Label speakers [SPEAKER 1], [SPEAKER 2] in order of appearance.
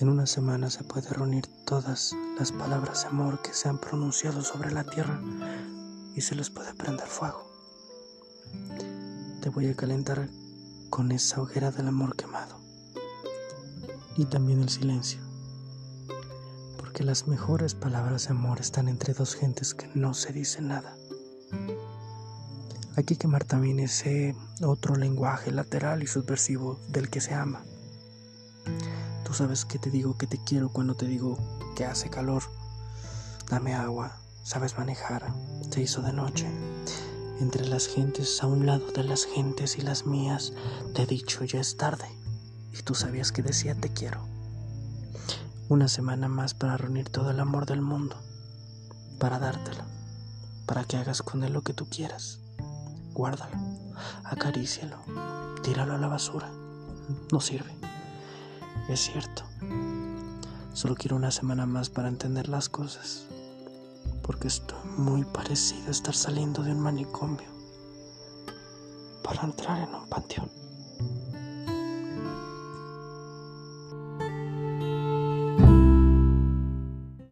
[SPEAKER 1] En una semana se puede reunir todas las palabras de amor que se han pronunciado sobre la tierra y se les puede prender fuego. Te voy a calentar con esa hoguera del amor quemado y también el silencio, porque las mejores palabras de amor están entre dos gentes que no se dicen nada. Hay que quemar también ese otro lenguaje lateral y subversivo del que se ama sabes que te digo que te quiero cuando te digo que hace calor. Dame agua, sabes manejar, se hizo de noche. Entre las gentes, a un lado de las gentes y las mías, te he dicho ya es tarde. Y tú sabías que decía te quiero. Una semana más para reunir todo el amor del mundo, para dártelo, para que hagas con él lo que tú quieras. Guárdalo, acarícialo, tíralo a la basura. No sirve. Es cierto. Solo quiero una semana más para entender las cosas. Porque estoy muy parecido a estar saliendo de un manicomio para entrar en un panteón.